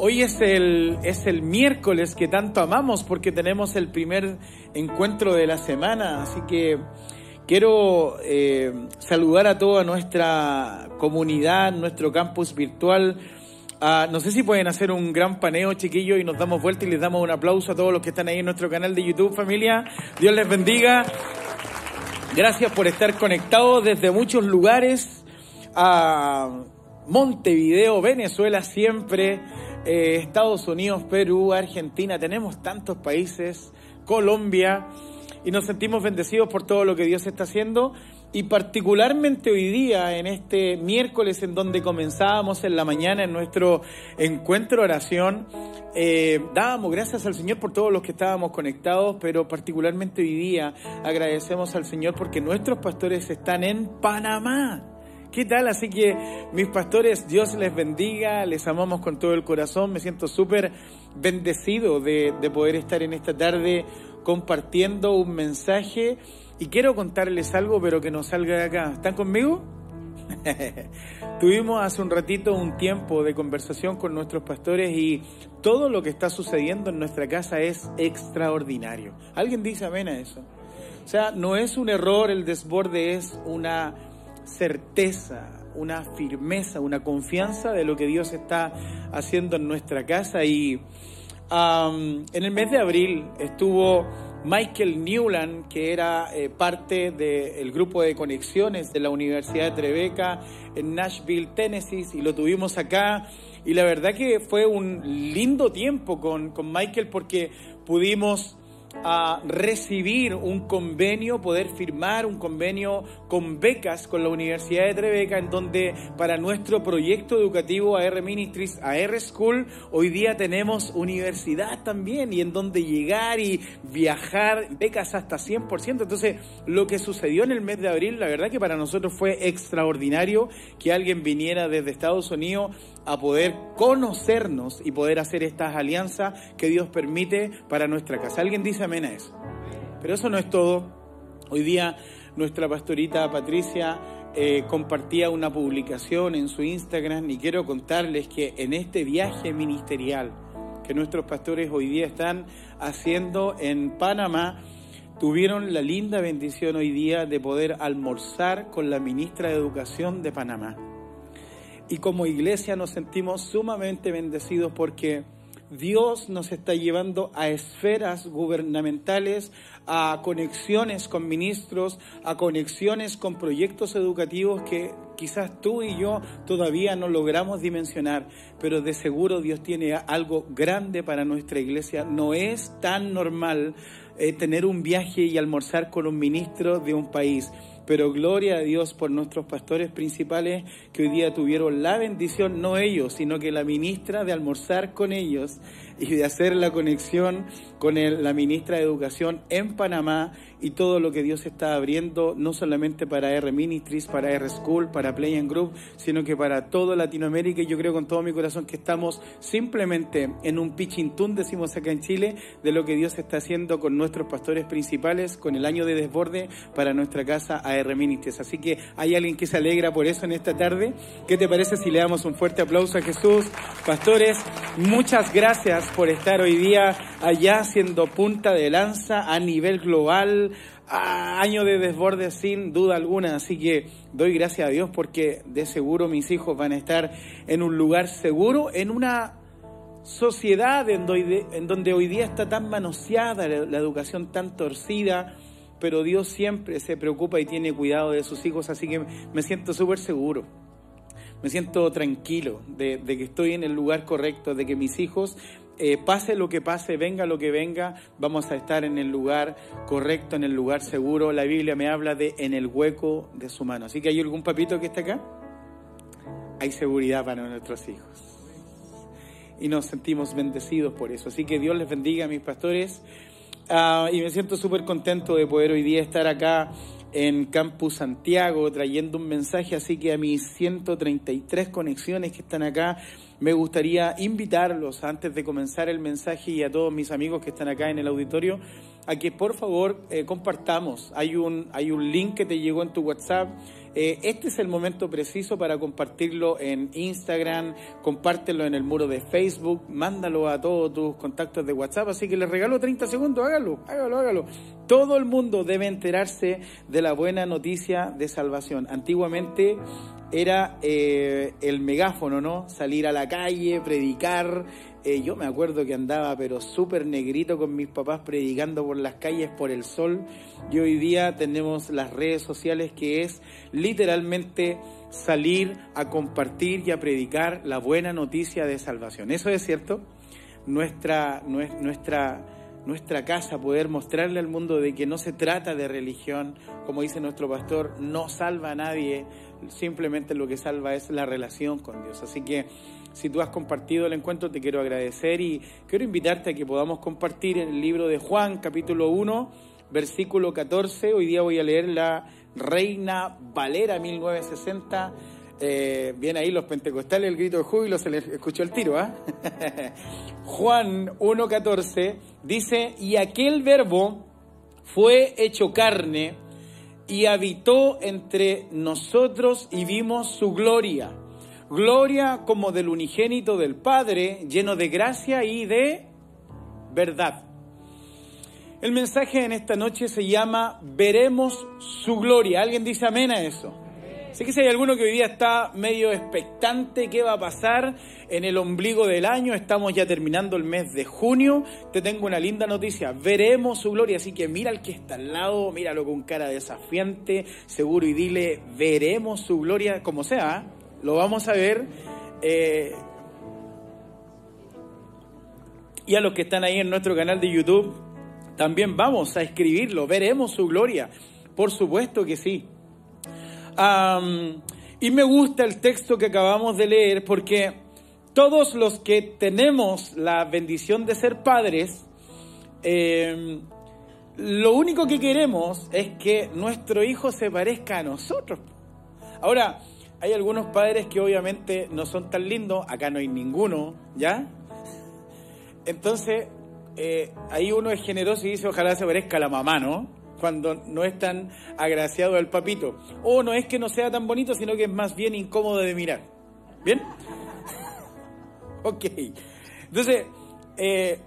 Hoy es el, es el miércoles que tanto amamos porque tenemos el primer encuentro de la semana, así que quiero eh, saludar a toda nuestra comunidad, nuestro campus virtual. Ah, no sé si pueden hacer un gran paneo, chiquillos, y nos damos vuelta y les damos un aplauso a todos los que están ahí en nuestro canal de YouTube, familia. Dios les bendiga. Gracias por estar conectados desde muchos lugares a Montevideo, Venezuela, siempre. Eh, Estados Unidos, Perú, Argentina, tenemos tantos países, Colombia, y nos sentimos bendecidos por todo lo que Dios está haciendo y particularmente hoy día, en este miércoles en donde comenzábamos en la mañana en nuestro encuentro oración, eh, dábamos gracias al Señor por todos los que estábamos conectados, pero particularmente hoy día agradecemos al Señor porque nuestros pastores están en Panamá. ¿Qué tal? Así que mis pastores, Dios les bendiga, les amamos con todo el corazón, me siento súper bendecido de, poder estar en esta tarde compartiendo un mensaje y quiero contarles algo, pero que no salga de acá. ¿Están conmigo? Tuvimos hace un ratito un tiempo de conversación con nuestros pastores y todo lo que está sucediendo en nuestra casa es extraordinario. ¿Alguien dice amén a eso? O sea, no es un error el desborde, es una certeza, una firmeza, una confianza de lo que Dios está haciendo en nuestra casa. Y en el mes de abril estuvo Michael Newland, que era eh, parte del grupo de conexiones de la Universidad de Trebeca en Nashville, Tennessee, y lo tuvimos acá. Y la verdad que fue un lindo tiempo con, con Michael porque pudimos a recibir un convenio, poder firmar un convenio con becas con la Universidad de Trebeca, en donde para nuestro proyecto educativo AR Ministries, AR School, hoy día tenemos universidad también y en donde llegar y viajar, becas hasta 100%. Entonces, lo que sucedió en el mes de abril, la verdad que para nosotros fue extraordinario que alguien viniera desde Estados Unidos a poder conocernos y poder hacer estas alianzas que Dios permite para nuestra casa. Alguien dice amén a eso. Pero eso no es todo. Hoy día nuestra pastorita Patricia eh, compartía una publicación en su Instagram y quiero contarles que en este viaje ministerial que nuestros pastores hoy día están haciendo en Panamá, tuvieron la linda bendición hoy día de poder almorzar con la ministra de Educación de Panamá. Y como iglesia nos sentimos sumamente bendecidos porque Dios nos está llevando a esferas gubernamentales, a conexiones con ministros, a conexiones con proyectos educativos que quizás tú y yo todavía no logramos dimensionar, pero de seguro Dios tiene algo grande para nuestra iglesia. No es tan normal tener un viaje y almorzar con un ministro de un país. Pero gloria a Dios por nuestros pastores principales que hoy día tuvieron la bendición, no ellos, sino que la ministra de almorzar con ellos y de hacer la conexión con la ministra de Educación en Panamá y todo lo que Dios está abriendo, no solamente para R Ministries, para R School, para Play and Group, sino que para toda Latinoamérica. Y yo creo con todo mi corazón que estamos simplemente en un pichintún, decimos acá en Chile, de lo que Dios está haciendo con nuestros pastores principales, con el año de desborde para nuestra casa AR Ministries. Así que hay alguien que se alegra por eso en esta tarde. ¿Qué te parece si le damos un fuerte aplauso a Jesús? Pastores, muchas gracias por estar hoy día allá siendo punta de lanza a nivel global. Año de desborde sin duda alguna, así que doy gracias a Dios porque de seguro mis hijos van a estar en un lugar seguro, en una sociedad en donde, hoy día está tan manoseada, la educación tan torcida, pero Dios siempre se preocupa y tiene cuidado de sus hijos, así que me siento súper seguro. Me siento tranquilo de, que estoy en el lugar correcto, de que mis hijos eh, pase lo que pase, venga lo que venga, vamos a estar en el lugar correcto, en el lugar seguro. La Biblia me habla de en el hueco de su mano. Así que hay algún papito que está acá. Hay seguridad para nuestros hijos. Y nos sentimos bendecidos por eso. Así que Dios les bendiga mis pastores. Ah, y me siento súper contento de poder hoy día estar acá en Campus Santiago trayendo un mensaje. Así que a mis 133 conexiones que están acá, me gustaría invitarlos antes de comenzar el mensaje y a todos mis amigos que están acá en el auditorio a que por favor eh, compartamos. Hay un, hay un link que te llegó en tu WhatsApp. Eh, este es el momento preciso para compartirlo en Instagram, compártelo en el muro de Facebook, mándalo a todos tus contactos de WhatsApp. Así que les regalo 30 segundos, hágalo, hágalo, hágalo. Todo el mundo debe enterarse de la buena noticia de salvación. Antiguamente era eh, el megáfono, ¿no? Salir a la calle, predicar. Eh, yo me acuerdo que andaba pero súper negrito con mis papás predicando por las calles por el sol. Y hoy día tenemos las redes sociales que es literalmente salir a compartir y a predicar la buena noticia de salvación. ¿Eso es cierto? Nuestra, nuestra nuestra casa, poder mostrarle al mundo de que no se trata de religión, como dice nuestro pastor, no salva a nadie, simplemente lo que salva es la relación con Dios. Así que si tú has compartido el encuentro, te quiero agradecer y quiero invitarte a que podamos compartir el libro de Juan, capítulo 1, versículo 14. Hoy día voy a leer la Reina Valera 1960 eh, bien ahí los pentecostales, el grito de júbilo, se les escuchó el tiro, ¿ah? Juan 1.14 dice, y aquel verbo fue hecho carne y habitó entre nosotros y vimos su gloria. Gloria como del unigénito del Padre, lleno de gracia y de verdad. El mensaje en esta noche se llama Veremos su gloria. ¿Alguien dice amén a eso? Sé que si hay alguno que hoy día está medio expectante qué va a pasar en el ombligo del año, estamos ya terminando el mes de junio, te tengo una linda noticia, veremos su gloria, así que mira al que está al lado, míralo con cara desafiante, seguro y dile, veremos su gloria, como sea, lo vamos a ver. Eh, y a los que están ahí en nuestro canal de YouTube, también vamos a escribirlo, veremos su gloria, por supuesto que sí y me gusta el texto que acabamos de leer porque todos los que tenemos la bendición de ser padres, em, lo único que queremos es que nuestro hijo se parezca a nosotros. Ahora, hay algunos padres que obviamente no son tan lindos, acá no hay ninguno, ¿ya? Entonces, eh, ahí uno es generoso y dice, ojalá se parezca a la mamá, ¿no? Cuando no es tan agraciado el papito. O no es que no sea tan bonito, sino que es más bien incómodo de mirar. ¿Bien? ok. Entonces, eh,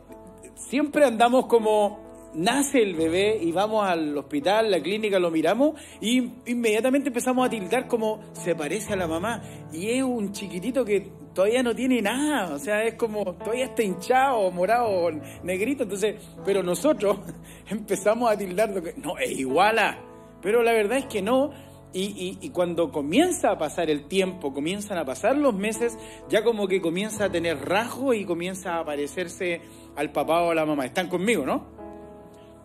siempre andamos como nace el bebé y vamos al hospital, la clínica, lo miramos y inmediatamente empezamos a tildar como se parece a la mamá. Y es un chiquitito que todavía no tiene nada, o sea, es como todavía está hinchado, morado, negrito, entonces, pero nosotros empezamos a tildar lo que, no, es igual a, pero la verdad es que no, y, y, cuando comienza a pasar el tiempo, comienzan a pasar los meses, ya como que comienza a tener rasgos y comienza a parecerse al papá o a la mamá. Están conmigo, ¿no?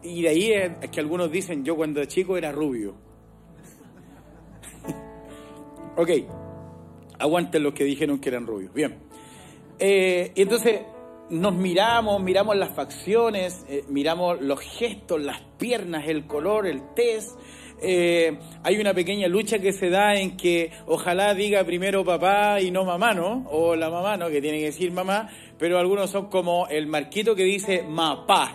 Y de ahí es, es que algunos dicen, yo cuando chico era rubio. ok, Aguanten los que dijeron que eran rubios. Bien. Eh, y entonces nos miramos, miramos las facciones, eh, miramos los gestos, las piernas, el color, el test. Eh, hay una pequeña lucha que se da en que ojalá diga primero papá y no mamá, ¿no? O la mamá, ¿no? Que tiene que decir mamá, pero algunos son como el Marquito que dice mapá.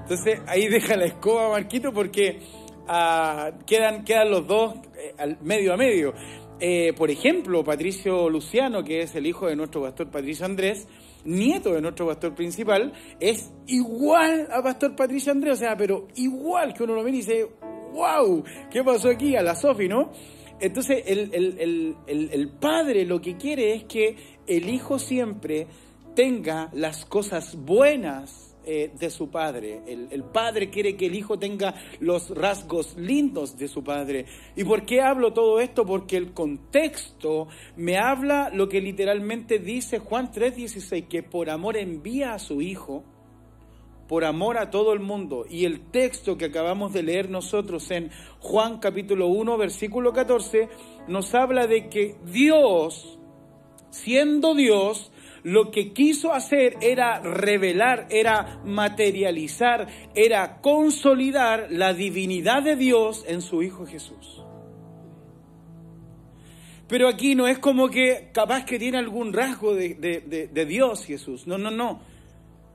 Entonces ahí deja la escoba Marquito porque ah, quedan, quedan los dos al medio a medio. Eh, por ejemplo, Patricio Luciano, que es el hijo de nuestro pastor Patricio Andrés, nieto de nuestro pastor principal, es igual a pastor Patricio Andrés, o sea, pero igual que uno lo ve y dice, wow, ¿qué pasó aquí? A la Sofi, ¿no? Entonces, el padre lo que quiere es que el hijo siempre tenga las cosas buenas eh, de su padre. El, padre quiere que el hijo tenga los rasgos lindos de su padre. ¿Y por qué hablo todo esto? Porque el contexto me habla lo que literalmente dice Juan 3:16, que por amor envía a su hijo por amor a todo el mundo. Y el texto que acabamos de leer nosotros en Juan capítulo 1, versículo 14, nos habla de que Dios, siendo Dios, lo que quiso hacer era revelar, era materializar, era consolidar la divinidad de Dios en su Hijo Jesús. Pero aquí no es como que capaz que tiene algún rasgo de, Dios Jesús. No, no, no.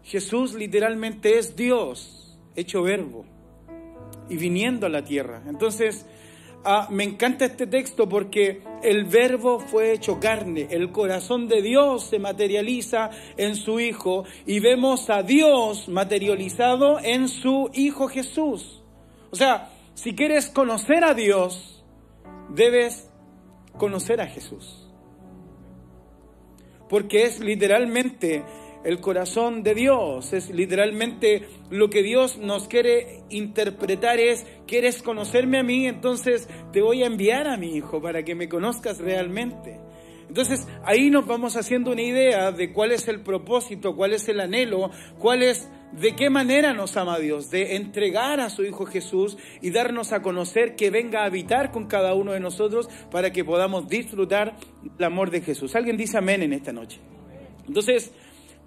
Jesús literalmente es Dios. hecho verbo y viniendo a la tierra. Entonces, ah, me encanta este texto porque el verbo fue hecho carne, el corazón de Dios se materializa en su Hijo y vemos a Dios materializado en su Hijo Jesús. O sea, si quieres conocer a Dios, debes conocer a Jesús. Porque es literalmente el corazón de Dios. Es literalmente lo que Dios nos quiere interpretar es, ¿quieres conocerme a mí? Entonces te voy a enviar a mi hijo para que me conozcas realmente. Entonces ahí nos vamos haciendo una idea de cuál es el propósito, cuál es el anhelo, cuál es de qué manera nos ama Dios, de entregar a su Hijo Jesús y darnos a conocer que venga a habitar con cada uno de nosotros para que podamos disfrutar el amor de Jesús. ¿Alguien dice amén en esta noche? Entonces,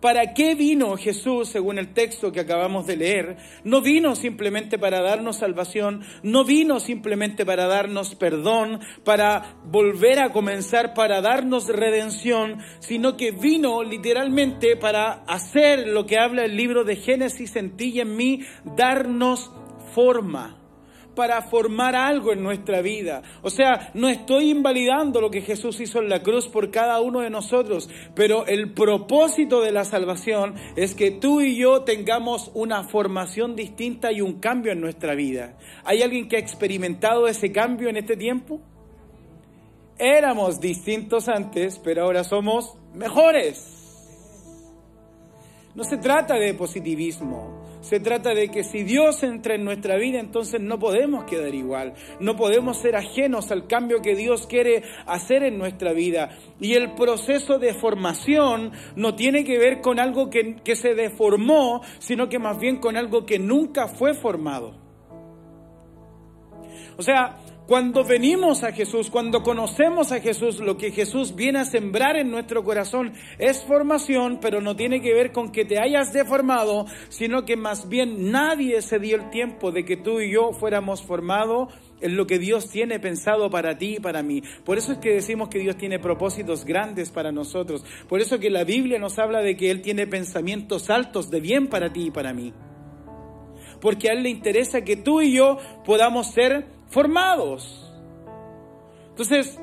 ¿Para qué vino Jesús, según el texto que acabamos de leer? No vino simplemente para darnos salvación, no vino simplemente para darnos perdón, para volver a comenzar, para darnos redención, sino que vino literalmente para hacer lo que habla el libro de Génesis en ti y en mí, darnos forma para formar algo en nuestra vida. O sea, no estoy invalidando lo que Jesús hizo en la cruz por cada uno de nosotros, pero el propósito de la salvación es que tú y yo tengamos una formación distinta y un cambio en nuestra vida. ¿Hay alguien que ha experimentado ese cambio en este tiempo? Éramos distintos antes, pero ahora somos mejores. No se trata de positivismo, se trata de que si Dios entra en nuestra vida, entonces no podemos quedar igual, no podemos ser ajenos al cambio que Dios quiere hacer en nuestra vida. Y el proceso de formación no tiene que ver con algo que, se deformó, sino que más bien con algo que nunca fue formado. O sea, cuando venimos a Jesús, cuando conocemos a Jesús, lo que Jesús viene a sembrar en nuestro corazón es formación, pero no tiene que ver con que te hayas deformado, sino que más bien nadie se dio el tiempo de que tú y yo fuéramos formados en lo que Dios tiene pensado para ti y para mí. Por eso es que decimos que Dios tiene propósitos grandes para nosotros. Por eso que la Biblia nos habla de que Él tiene pensamientos altos de bien para ti y para mí. Porque a Él le interesa que tú y yo podamos ser formados. Entonces,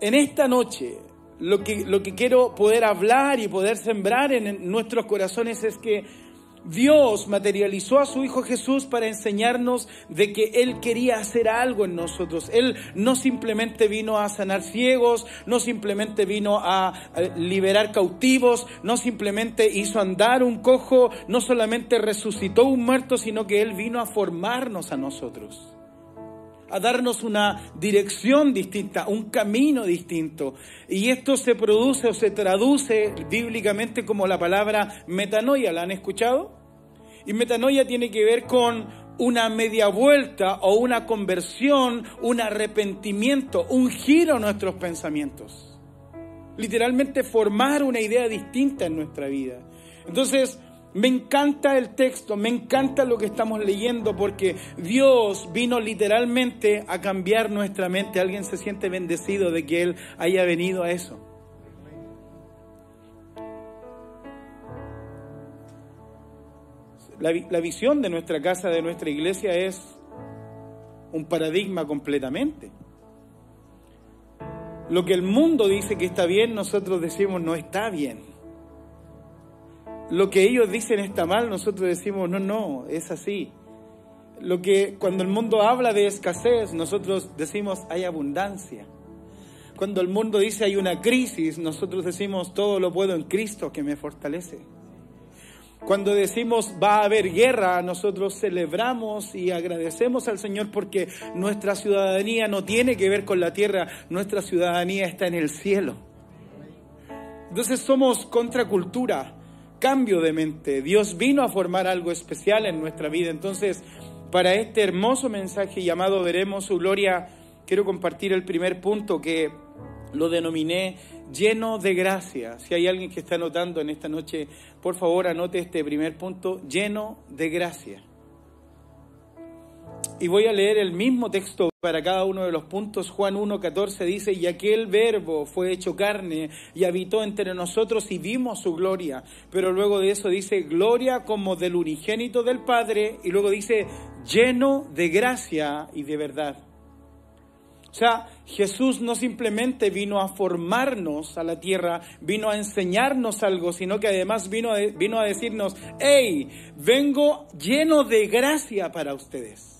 en esta noche, lo que, lo que quiero poder hablar y poder sembrar en nuestros corazones es que Dios materializó a su Hijo Jesús para enseñarnos de que Él quería hacer algo en nosotros. Él no simplemente vino a sanar ciegos, no simplemente vino a liberar cautivos, no simplemente hizo andar un cojo, no solamente resucitó un muerto, sino que Él vino a formarnos a nosotros a darnos una dirección distinta, un camino distinto. Y esto se produce o se traduce bíblicamente como la palabra metanoia. ¿La han escuchado? Y metanoia tiene que ver con una media vuelta o una conversión, un arrepentimiento, un giro en nuestros pensamientos. Literalmente formar una idea distinta en nuestra vida. Entonces, me encanta el texto, me encanta lo que estamos leyendo porque Dios vino literalmente a cambiar nuestra mente. Alguien se siente bendecido de que Él haya venido a eso. La, la visión de nuestra casa, de nuestra iglesia es un paradigma completamente. Lo que el mundo dice que está bien, nosotros decimos no está bien lo que ellos dicen está mal, nosotros decimos, no, no, es así. Lo que cuando el mundo habla de escasez, nosotros decimos hay abundancia. Cuando el mundo dice hay una crisis, nosotros decimos todo lo puedo en Cristo que me fortalece. Cuando decimos va a haber guerra, nosotros celebramos y agradecemos al Señor porque nuestra ciudadanía no tiene que ver con la tierra, nuestra ciudadanía está en el cielo. Entonces somos contracultura cambio de mente. Dios vino a formar algo especial en nuestra vida. Entonces, para este hermoso mensaje llamado Veremos su gloria, quiero compartir el primer punto que lo denominé lleno de gracia. Si hay alguien que está anotando en esta noche, por favor anote este primer punto, lleno de gracia. Y voy a leer el mismo texto para cada uno de los puntos. Juan 1.14 dice, y aquel verbo fue hecho carne y habitó entre nosotros y vimos su gloria. Pero luego de eso dice, gloria como del unigénito del Padre. Y luego dice, lleno de gracia y de verdad. O sea, Jesús no simplemente vino a formarnos a la tierra, vino a enseñarnos algo, sino que además vino a, vino a decirnos, hey, vengo lleno de gracia para ustedes.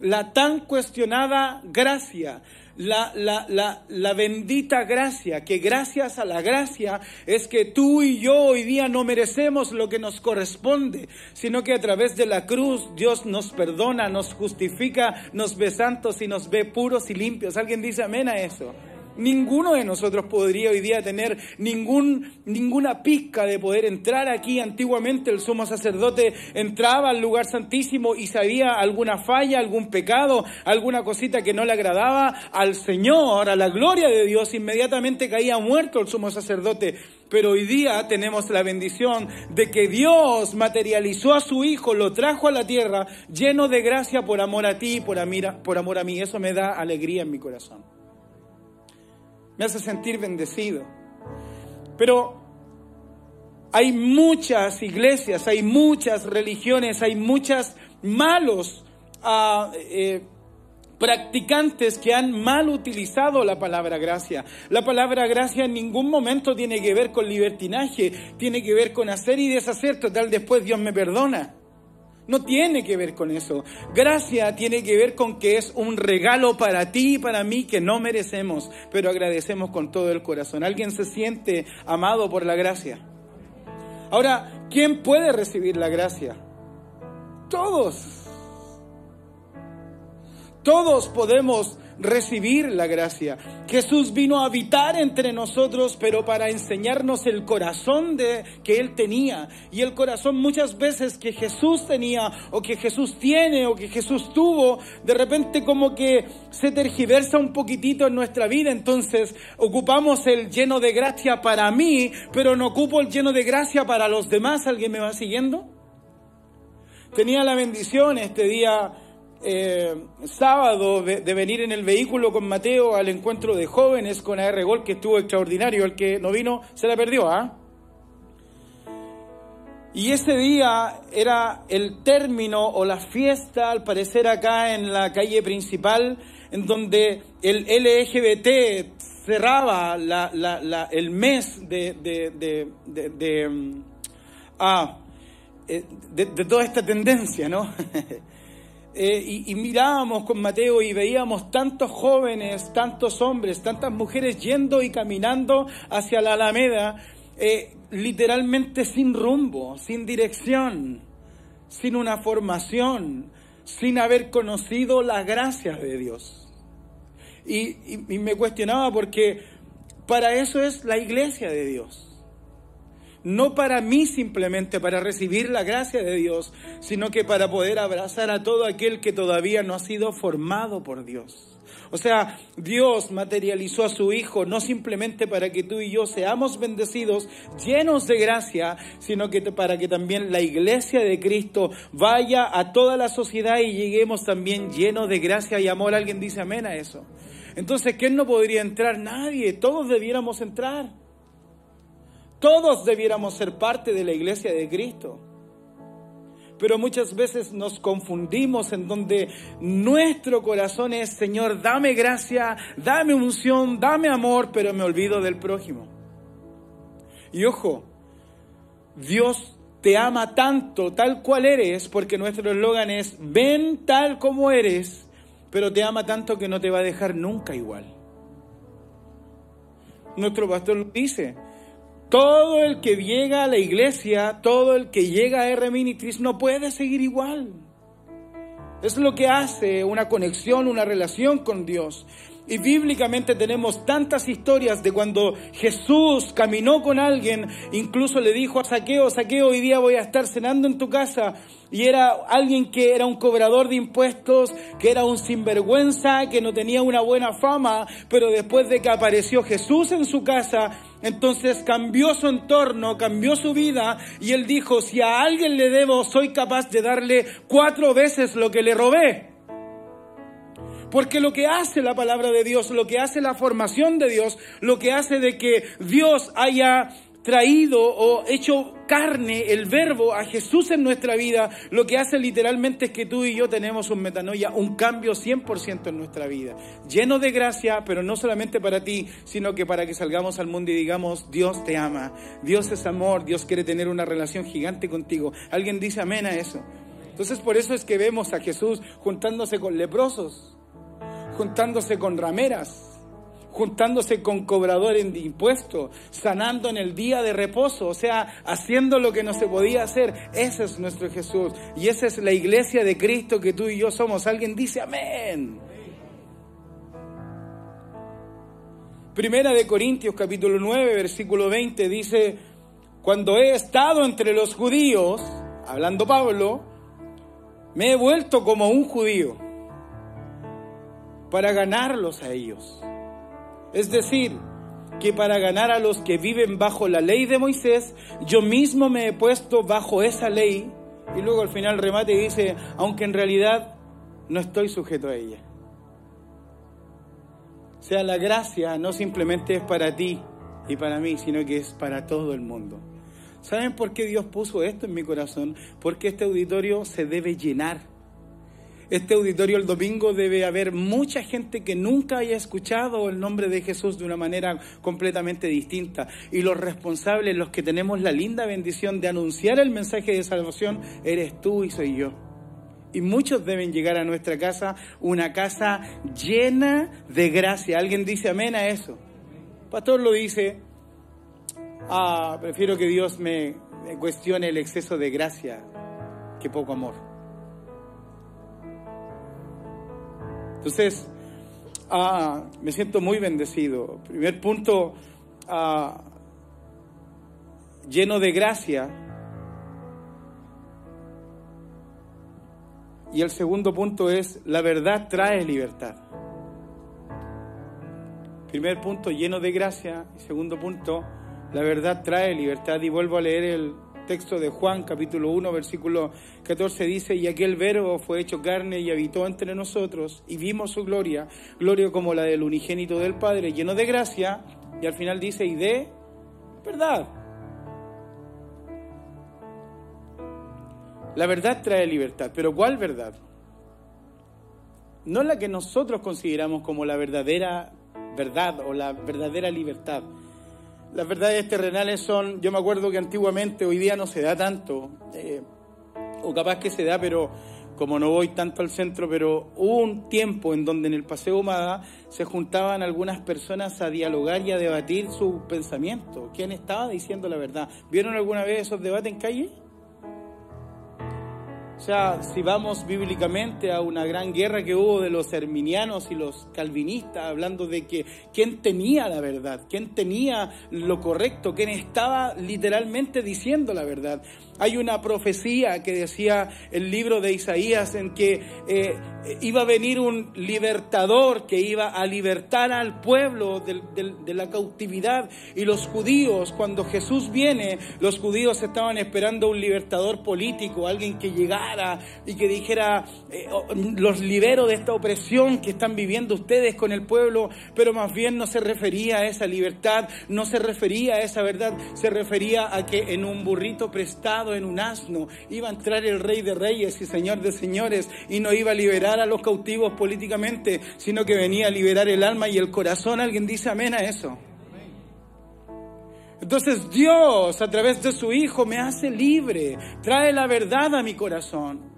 La tan cuestionada gracia, la, la, la, la, bendita gracia, que gracias a la gracia es que tú y yo hoy día no merecemos lo que nos corresponde, sino que a través de la cruz Dios nos perdona, nos justifica, nos ve santos y nos ve puros y limpios. ¿Alguien dice amén a eso? Ninguno de nosotros podría hoy día tener ningún, ninguna pizca de poder entrar aquí. Antiguamente el sumo sacerdote entraba al lugar santísimo y sabía alguna falla, algún pecado, alguna cosita que no le agradaba al Señor, a la gloria de Dios, inmediatamente caía muerto el sumo sacerdote. Pero hoy día tenemos la bendición de que Dios materializó a su Hijo, lo trajo a la tierra lleno de gracia por amor a ti, por, por amor a mí. Eso me da alegría en mi corazón me hace sentir bendecido. Pero hay muchas iglesias, hay muchas religiones, hay muchos malos ah, eh, practicantes que han mal utilizado la palabra gracia. La palabra gracia en ningún momento tiene que ver con libertinaje, tiene que ver con hacer y deshacer, total después Dios me perdona. No tiene que ver con eso. Gracia tiene que ver con que es un regalo para ti y para mí que no merecemos, pero agradecemos con todo el corazón. ¿Alguien se siente amado por la gracia? Ahora, ¿quién puede recibir la gracia? Todos. Todos podemos recibir la gracia. Jesús vino a habitar entre nosotros, pero para enseñarnos el corazón de, que Él tenía. Y el corazón muchas veces que Jesús tenía, o que Jesús tiene, o que Jesús tuvo, de repente como que se tergiversa un poquitito en nuestra vida. Entonces ocupamos el lleno de gracia para mí, pero no ocupo el lleno de gracia para los demás. ¿Alguien me va siguiendo? Tenía la bendición este día eh, sábado de, venir en el vehículo con Mateo al encuentro de jóvenes con AR Gol, que estuvo extraordinario. El que no vino se la perdió, ¿ah? Y ese día era el término o la fiesta, al parecer acá en la calle principal, en donde el LGBT cerraba el mes de, de, de, mm, ah, eh, de, toda esta tendencia, ¿no? Eh, y, mirábamos con Mateo y veíamos tantos jóvenes, tantos hombres, tantas mujeres yendo y caminando hacia la Alameda, eh, literalmente sin rumbo, sin dirección, sin una formación, sin haber conocido las gracias de Dios. y me cuestionaba porque para eso es la iglesia de Dios no para mí simplemente, para recibir la gracia de Dios, sino que para poder abrazar a todo aquel que todavía no ha sido formado por Dios. O sea, Dios materializó a su Hijo no simplemente para que tú y yo seamos bendecidos, llenos de gracia, sino que para que también la iglesia de Cristo vaya a toda la sociedad y lleguemos también llenos de gracia y amor. ¿Alguien dice amén a eso? Entonces, ¿quién no podría entrar? Nadie, todos debiéramos entrar. Todos debiéramos ser parte de la iglesia de Cristo. Pero muchas veces nos confundimos en donde nuestro corazón es, Señor, dame gracia, dame unción, dame amor, pero me olvido del prójimo. Y ojo, Dios te ama tanto, tal cual eres, porque nuestro eslogan es, ven tal como eres, pero te ama tanto que no te va a dejar nunca igual. Nuestro pastor dice, todo el que llega a la iglesia, todo el que llega a R Ministries no puede seguir igual. Es lo que hace una conexión, una relación con Dios. Y bíblicamente tenemos tantas historias de cuando Jesús caminó con alguien, incluso le dijo a Saqueo, Saqueo, hoy día voy a estar cenando en tu casa. Y era alguien que era un cobrador de impuestos, que era un sinvergüenza, que no tenía una buena fama, pero después de que apareció Jesús en su casa, entonces cambió su entorno, cambió su vida y él dijo, si a alguien le debo, soy capaz de darle cuatro veces lo que le robé. Porque lo que hace la palabra de Dios, lo que hace la formación de Dios, lo que hace de que Dios haya traído o hecho carne el verbo a Jesús en nuestra vida, lo que hace literalmente es que tú y yo tenemos un metanoia, un cambio 100% en nuestra vida, lleno de gracia, pero no solamente para ti, sino que para que salgamos al mundo y digamos, Dios te ama, Dios es amor, Dios quiere tener una relación gigante contigo. ¿Alguien dice amén a eso? Entonces por eso es que vemos a Jesús juntándose con leprosos juntándose con rameras, juntándose con cobradores de impuestos, sanando en el día de reposo, o sea, haciendo lo que no se podía hacer. Ese es nuestro Jesús y esa es la iglesia de Cristo que tú y yo somos. Alguien dice amén. Primera de Corintios capítulo 9 versículo 20 dice, cuando he estado entre los judíos, hablando Pablo, me he vuelto como un judío para ganarlos a ellos. Es decir, que para ganar a los que viven bajo la ley de Moisés, yo mismo me he puesto bajo esa ley y luego al final remate y dice, aunque en realidad no estoy sujeto a ella. O sea, la gracia no simplemente es para ti y para mí, sino que es para todo el mundo. ¿Saben por qué Dios puso esto en mi corazón? Porque este auditorio se debe llenar este auditorio el domingo debe haber mucha gente que nunca haya escuchado el nombre de Jesús de una manera completamente distinta. Y los responsables, los que tenemos la linda bendición de anunciar el mensaje de salvación, eres tú y soy yo. Y muchos deben llegar a nuestra casa, una casa llena de gracia. ¿Alguien dice amén a eso? Pastor lo dice, ah, prefiero que Dios me cuestione el exceso de gracia que poco amor. Entonces, ah, me siento muy bendecido. Primer punto, ah, lleno de gracia. Y el segundo punto es, la verdad trae libertad. Primer punto, lleno de gracia. Y segundo punto, la verdad trae libertad. Y vuelvo a leer el texto de Juan capítulo 1 versículo 14 dice, y aquel verbo fue hecho carne y habitó entre nosotros y vimos su gloria, gloria como la del unigénito del Padre, lleno de gracia, y al final dice, y de verdad. La verdad trae libertad, pero ¿cuál verdad? No la que nosotros consideramos como la verdadera verdad o la verdadera libertad las verdades terrenales son, yo me acuerdo que antiguamente, hoy día no se da tanto, eh, o capaz que se da, pero como no voy tanto al centro, pero hubo un tiempo en donde en el Paseo Humada se juntaban algunas personas a dialogar y a debatir su pensamiento, quién estaba diciendo la verdad. ¿Vieron alguna vez esos debates en calle? Sea, si vamos bíblicamente a una gran guerra que hubo de los herminianos y los calvinistas, hablando de que quién tenía la verdad, quién tenía lo correcto, quién estaba literalmente diciendo la verdad. Hay una profecía que decía el libro de Isaías en que eh, iba a venir un libertador que iba a libertar al pueblo de, la cautividad. Y los judíos, cuando Jesús viene, los judíos estaban esperando un libertador político, alguien que llegara y que dijera, eh, oh, los libero de esta opresión que están viviendo ustedes con el pueblo, pero más bien no se refería a esa libertad, no se refería a esa verdad, se refería a que en un burrito prestado, en un asno, iba a entrar el rey de reyes y señor de señores y no iba a liberar a los cautivos políticamente, sino que venía a liberar el alma y el corazón. ¿Alguien dice amén a eso? Entonces Dios a través de su Hijo me hace libre, trae la verdad a mi corazón.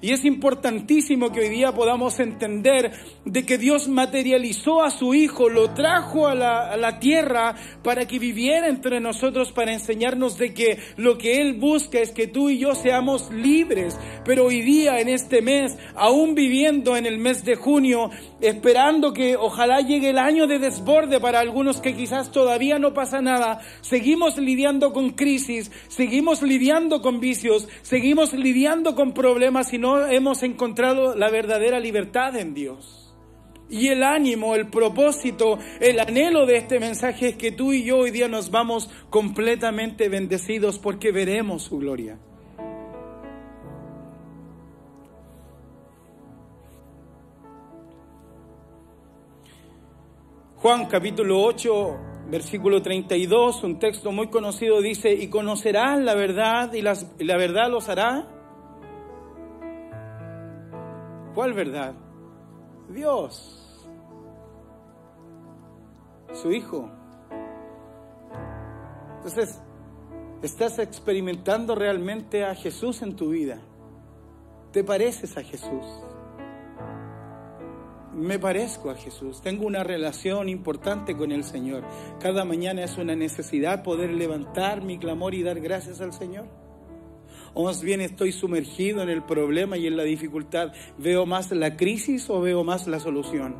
Y es importantísimo que hoy día podamos entender de que Dios materializó a su Hijo, lo trajo a la, a la, tierra para que viviera entre nosotros, para enseñarnos de que lo que Él busca es que tú y yo seamos libres. Pero hoy día, en este mes, aún viviendo en el mes de junio, esperando que ojalá llegue el año de desborde para algunos que quizás todavía no pasa nada, seguimos lidiando con crisis, seguimos lidiando con vicios, seguimos lidiando con problemas y no hemos encontrado la verdadera libertad en Dios. Y el ánimo, el propósito, el anhelo de este mensaje es que tú y yo hoy día nos vamos completamente bendecidos porque veremos su gloria. Juan capítulo 8, versículo 32, un texto muy conocido, dice, y conocerás la verdad y, y la verdad los hará. ¿Cuál verdad? Dios, su Hijo. Entonces, ¿estás experimentando realmente a Jesús en tu vida? ¿Te pareces a Jesús? me parezco a Jesús, tengo una relación importante con el Señor. Cada mañana es una necesidad poder levantar mi clamor y dar gracias al Señor. O más bien estoy sumergido en el problema y en la dificultad. ¿Veo más la crisis o veo más la solución?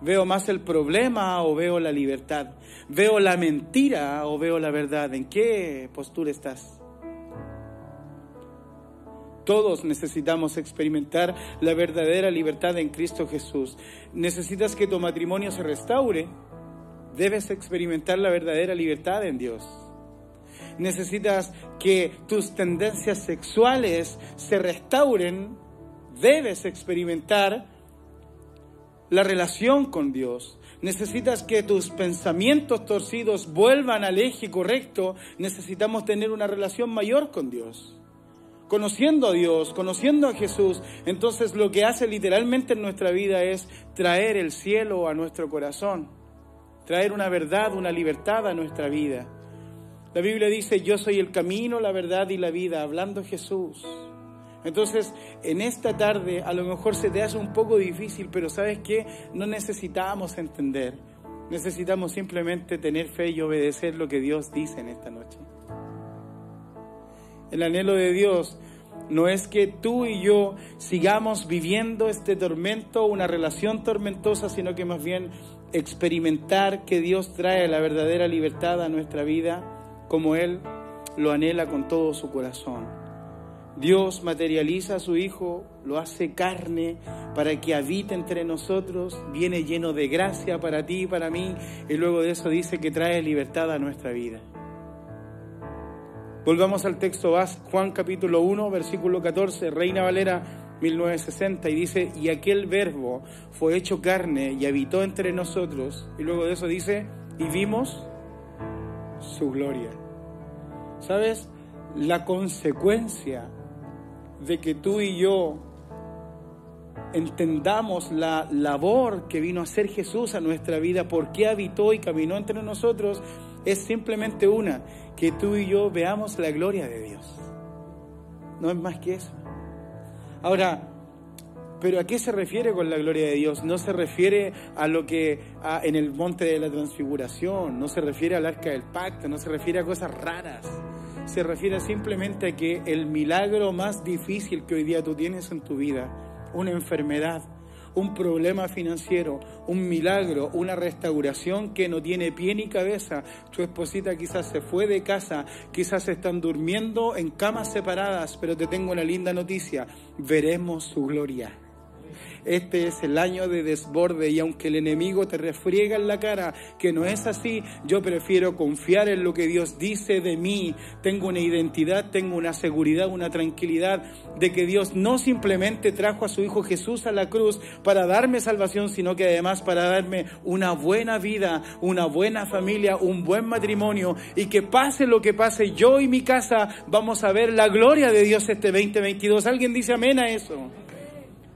¿Veo más el problema o veo la libertad? ¿Veo la mentira o veo la verdad? ¿En qué postura estás? Todos necesitamos experimentar la verdadera libertad en Cristo Jesús. Necesitas que tu matrimonio se restaure. Debes experimentar la verdadera libertad en Dios. Necesitas que tus tendencias sexuales se restauren. Debes experimentar la relación con Dios. Necesitas que tus pensamientos torcidos vuelvan al eje correcto. Necesitamos tener una relación mayor con Dios conociendo a Dios, conociendo a Jesús, entonces lo que hace literalmente en nuestra vida es traer el cielo a nuestro corazón, traer una verdad, una libertad a nuestra vida. La Biblia dice, yo soy el camino, la verdad y la vida, hablando Jesús. Entonces, en esta tarde a lo mejor se te hace un poco difícil, pero sabes que no necesitamos entender, necesitamos simplemente tener fe y obedecer lo que Dios dice en esta noche. El anhelo de Dios no es que tú y yo sigamos viviendo este tormento, una relación tormentosa, sino que más bien experimentar que Dios trae la verdadera libertad a nuestra vida como Él lo anhela con todo su corazón. Dios materializa a su Hijo, lo hace carne para que habite entre nosotros, viene lleno de gracia para ti y para mí, y luego de eso dice que trae libertad a nuestra vida. Volvamos al texto Juan capítulo 1, versículo 14, Reina Valera 1960, y dice, y aquel verbo fue hecho carne y habitó entre nosotros, y luego de eso dice, y vimos su gloria. ¿Sabes? La consecuencia de que tú y yo entendamos la labor que vino a hacer Jesús a nuestra vida, por qué habitó y caminó entre nosotros, es simplemente una, que tú y yo veamos la gloria de Dios. No es más que eso. Ahora, pero ¿a qué se refiere con la gloria de Dios? No se refiere a lo que en el monte de la transfiguración, no se refiere al arca del pacto, no se refiere a cosas raras. Se refiere simplemente a que el milagro más difícil que hoy día tú tienes en tu vida, una enfermedad, un problema financiero, un milagro, una restauración que no tiene pie ni cabeza. Tu esposita quizás se fue de casa, quizás están durmiendo en camas separadas, pero te tengo una linda noticia, veremos su gloria. Este es el año de desborde y aunque el enemigo te refriega en la cara que no es así, yo prefiero confiar en lo que Dios dice de mí. Tengo una identidad, tengo una seguridad, una tranquilidad de que Dios no simplemente trajo a su Hijo Jesús a la cruz para darme salvación, sino que además para darme una buena vida, una buena familia, un buen matrimonio y que pase lo que pase, yo y mi casa vamos a ver la gloria de Dios este 2022. ¿Alguien dice amén a eso?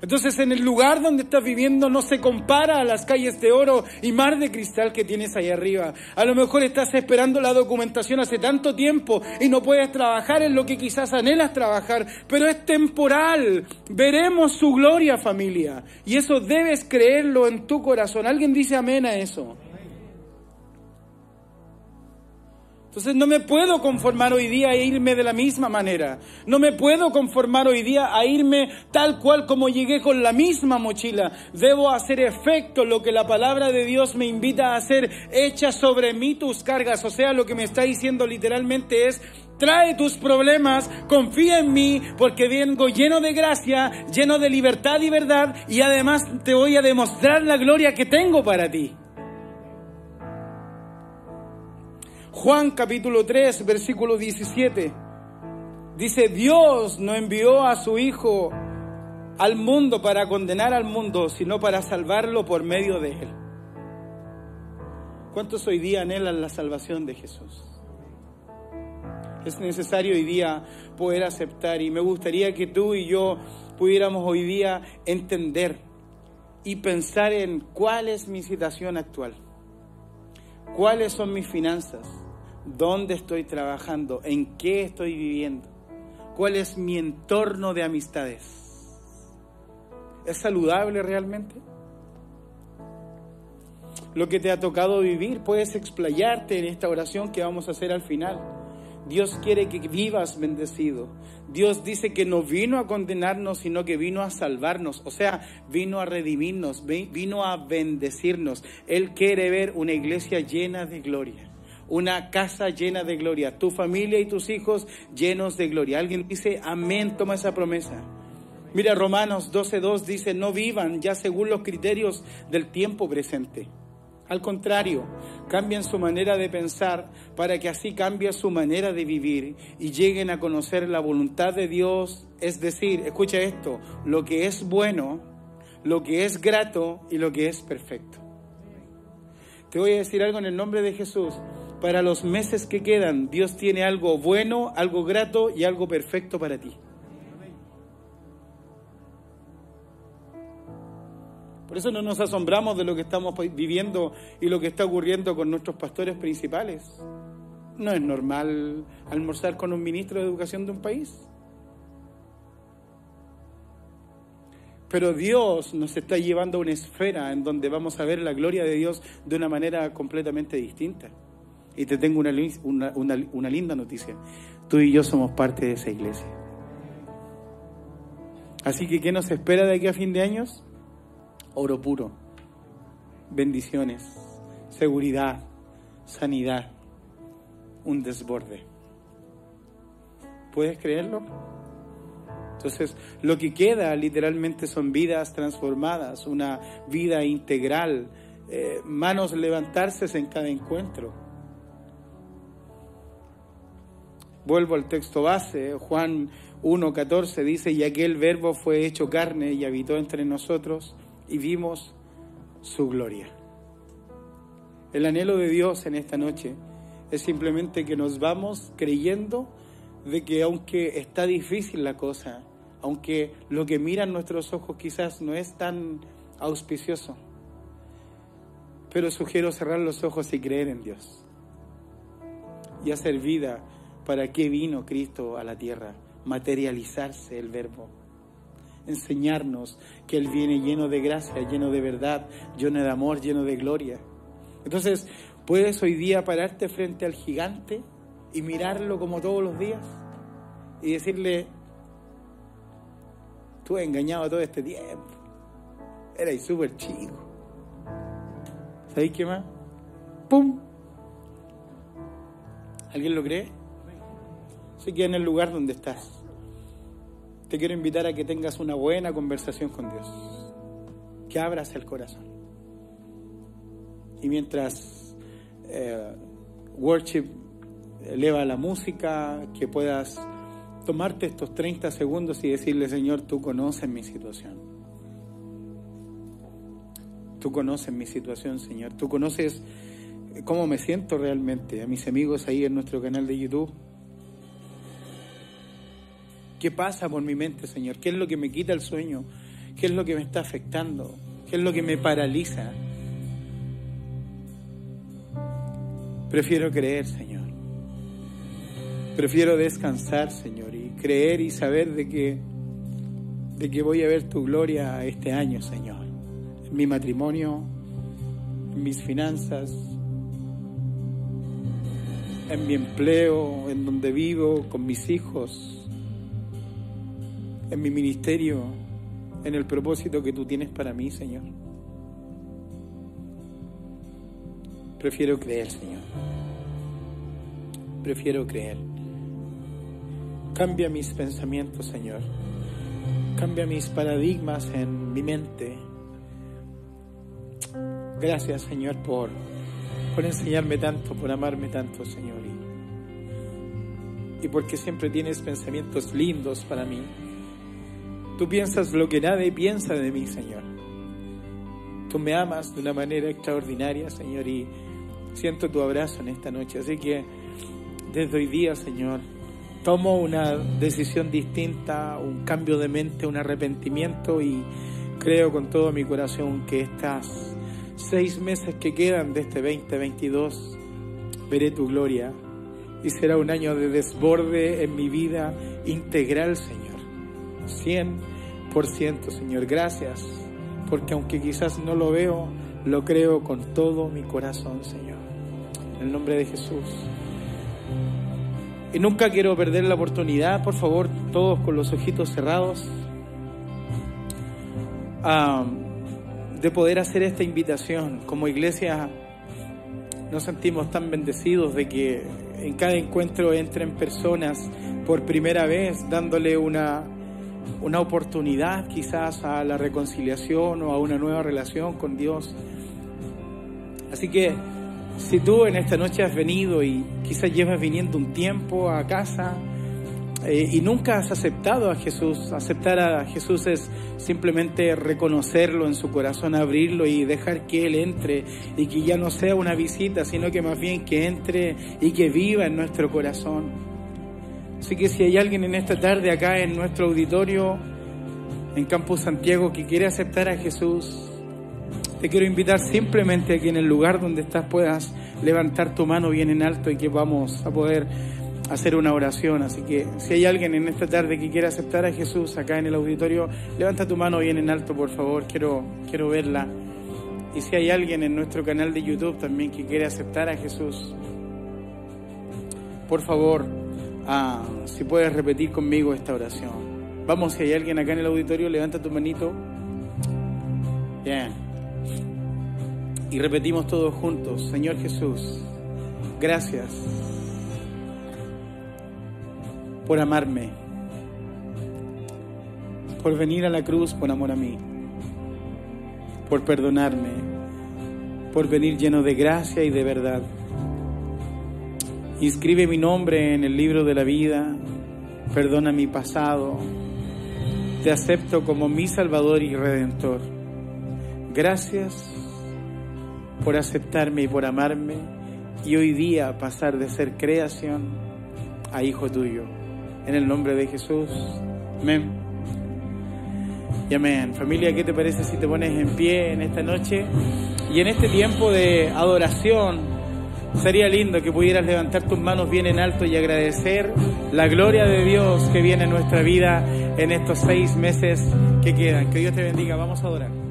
Entonces en el lugar donde estás viviendo no se compara a las calles de oro y mar de cristal que tienes ahí arriba. A lo mejor estás esperando la documentación hace tanto tiempo y no puedes trabajar en lo que quizás anhelas trabajar, pero es temporal. Veremos su gloria familia y eso debes creerlo en tu corazón. ¿Alguien dice amén a eso? Entonces no me puedo conformar hoy día a irme de la misma manera. No me puedo conformar hoy día a irme tal cual como llegué con la misma mochila. Debo hacer efecto lo que la palabra de Dios me invita a hacer. Echa sobre mí tus cargas. O sea, lo que me está diciendo literalmente es, trae tus problemas, confía en mí, porque vengo lleno de gracia, lleno de libertad y verdad, y además te voy a demostrar la gloria que tengo para ti. Juan capítulo 3, versículo 17. Dice, Dios no envió a su Hijo al mundo para condenar al mundo, sino para salvarlo por medio de él. ¿Cuántos hoy día anhelan la salvación de Jesús? Es necesario hoy día poder aceptar y me gustaría que tú y yo pudiéramos hoy día entender y pensar en cuál es mi situación actual, cuáles son mis finanzas, dónde estoy trabajando, en qué estoy viviendo, cuál es mi entorno de amistades. ¿Es saludable realmente? Lo que te ha tocado vivir, puedes explayarte en esta oración que vamos a hacer al final. Dios quiere que vivas bendecido. Dios dice que no vino a condenarnos, sino que vino a salvarnos. O sea, vino a redimirnos, vino a bendecirnos. Él quiere ver una iglesia llena de gloria una casa llena de gloria, tu familia y tus hijos llenos de gloria. Alguien dice, amén, toma esa promesa. Mira, Romanos 12.2 dice, no vivan ya según los criterios del tiempo presente. Al contrario, cambien su manera de pensar para que así cambie su manera de vivir y lleguen a conocer la voluntad de Dios, es decir, escucha esto, lo que es bueno, lo que es grato y lo que es perfecto. Te voy a decir algo en el nombre de Jesús para los meses que quedan, Dios tiene algo bueno, algo grato y algo perfecto para ti. Por eso no nos asombramos de lo que estamos viviendo y lo que está ocurriendo con nuestros pastores principales. No es normal almorzar con un ministro de educación de un país. Pero Dios nos está llevando a una esfera en donde vamos a ver la gloria de Dios de una manera completamente distinta. Y te tengo una, una, linda noticia. Tú y yo somos parte de esa iglesia. Así que, ¿qué nos espera de aquí a fin de años? Oro puro, bendiciones, seguridad, sanidad, un desborde. ¿Puedes creerlo? Entonces, lo que queda literalmente son vidas transformadas, una vida integral, eh, manos levantarse en cada encuentro. Vuelvo al texto base, Juan 1.14 dice, y aquel verbo fue hecho carne y habitó entre nosotros y vimos su gloria. El anhelo de Dios en esta noche es simplemente que nos vamos creyendo de que aunque está difícil la cosa, aunque lo que miran nuestros ojos quizás no es tan auspicioso, pero sugiero cerrar los ojos y creer en Dios y hacer vida ¿Para qué vino Cristo a la tierra? Materializarse el verbo. Enseñarnos que Él viene lleno de gracia, lleno de verdad, lleno de amor, lleno de gloria. Entonces, ¿puedes hoy día pararte frente al gigante y mirarlo como todos los días? Y decirle, tú has engañado todo este tiempo. Eres súper chico. ¿Sabéis qué más? ¡Pum! ¿Alguien lo cree? Se queda en el lugar donde estás. Te quiero invitar a que tengas una buena conversación con Dios, que abras el corazón. Y mientras eh, worship eleva la música, que puedas tomarte estos 30 segundos y decirle, Señor, tú conoces mi situación. Tú conoces mi situación, Señor. Tú conoces cómo me siento realmente. A mis amigos ahí en nuestro canal de YouTube ¿Qué pasa por mi mente, Señor? ¿Qué es lo que me quita el sueño? ¿Qué es lo que me está afectando? ¿Qué es lo que me paraliza? Prefiero creer, Señor. Prefiero descansar, Señor, y creer y saber de que, de que voy a ver tu gloria este año, Señor. En mi matrimonio, en mis finanzas, en mi empleo, en donde vivo, con mis hijos, en mi ministerio, en el propósito que tú tienes para mí, Señor. Prefiero creer, Señor. Prefiero creer. Cambia mis pensamientos, Señor. Cambia mis paradigmas en mi mente. Gracias, Señor, por por enseñarme tanto, por amarme tanto, Señor. Y, porque siempre tienes pensamientos lindos para mí. Tú piensas lo que nadie piensa de mí, Señor. Tú me amas de una manera extraordinaria, Señor, y siento tu abrazo en esta noche. Así que desde hoy día, Señor, tomo una decisión distinta, un cambio de mente, un arrepentimiento y creo con todo mi corazón que estás seis meses que quedan de este 2022, veré tu gloria y será un año de desborde en mi vida integral, Señor. 100%, Señor. Gracias, porque aunque quizás no lo veo, lo creo con todo mi corazón, Señor. En el nombre de Jesús. Y nunca quiero perder la oportunidad, por favor, todos con los ojitos cerrados. De poder hacer esta invitación. Como iglesia nos sentimos tan bendecidos de que en cada encuentro entren personas por primera vez dándole una, una oportunidad quizás a la reconciliación o a una nueva relación con Dios. Así que si tú en esta noche has venido y quizás llevas viniendo un tiempo a casa, eh, y nunca has aceptado a Jesús. Aceptar a Jesús es simplemente reconocerlo en su corazón, abrirlo y dejar que Él entre y que ya no sea una visita, sino que más bien que entre y que viva en nuestro corazón. Así que si hay alguien en esta tarde acá en nuestro auditorio, en Campus Santiago, que quiere aceptar a Jesús, te quiero invitar simplemente a que en el lugar donde estás puedas levantar tu mano bien en alto y que vamos a poder hacer una oración. Así que si hay alguien en esta tarde que quiera aceptar a Jesús acá en el auditorio, levanta tu mano bien en alto, por favor, quiero, quiero verla. Y si hay alguien en nuestro canal de YouTube también que quiere aceptar a Jesús, por favor, ah, si puedes repetir conmigo esta oración. Vamos, si hay alguien acá en el auditorio, levanta tu manito. Bien. Y repetimos todos juntos, Señor Jesús, gracias por amarme, por venir a la cruz por amor a mí, por perdonarme, por venir lleno de gracia y de verdad. Inscribe mi nombre en el libro de la vida, perdona mi pasado, te acepto como mi Salvador y Redentor. Gracias por aceptarme y por amarme y hoy día pasar de ser creación a hijo tuyo en el nombre de Jesús. Amén. Y amén. Familia, ¿qué te parece si te pones en pie en esta noche? Y en este tiempo de adoración, sería lindo que pudieras levantar tus manos bien en alto y agradecer la gloria de Dios que viene en nuestra vida en estos seis meses que quedan. Que Dios te bendiga. Vamos a adorar.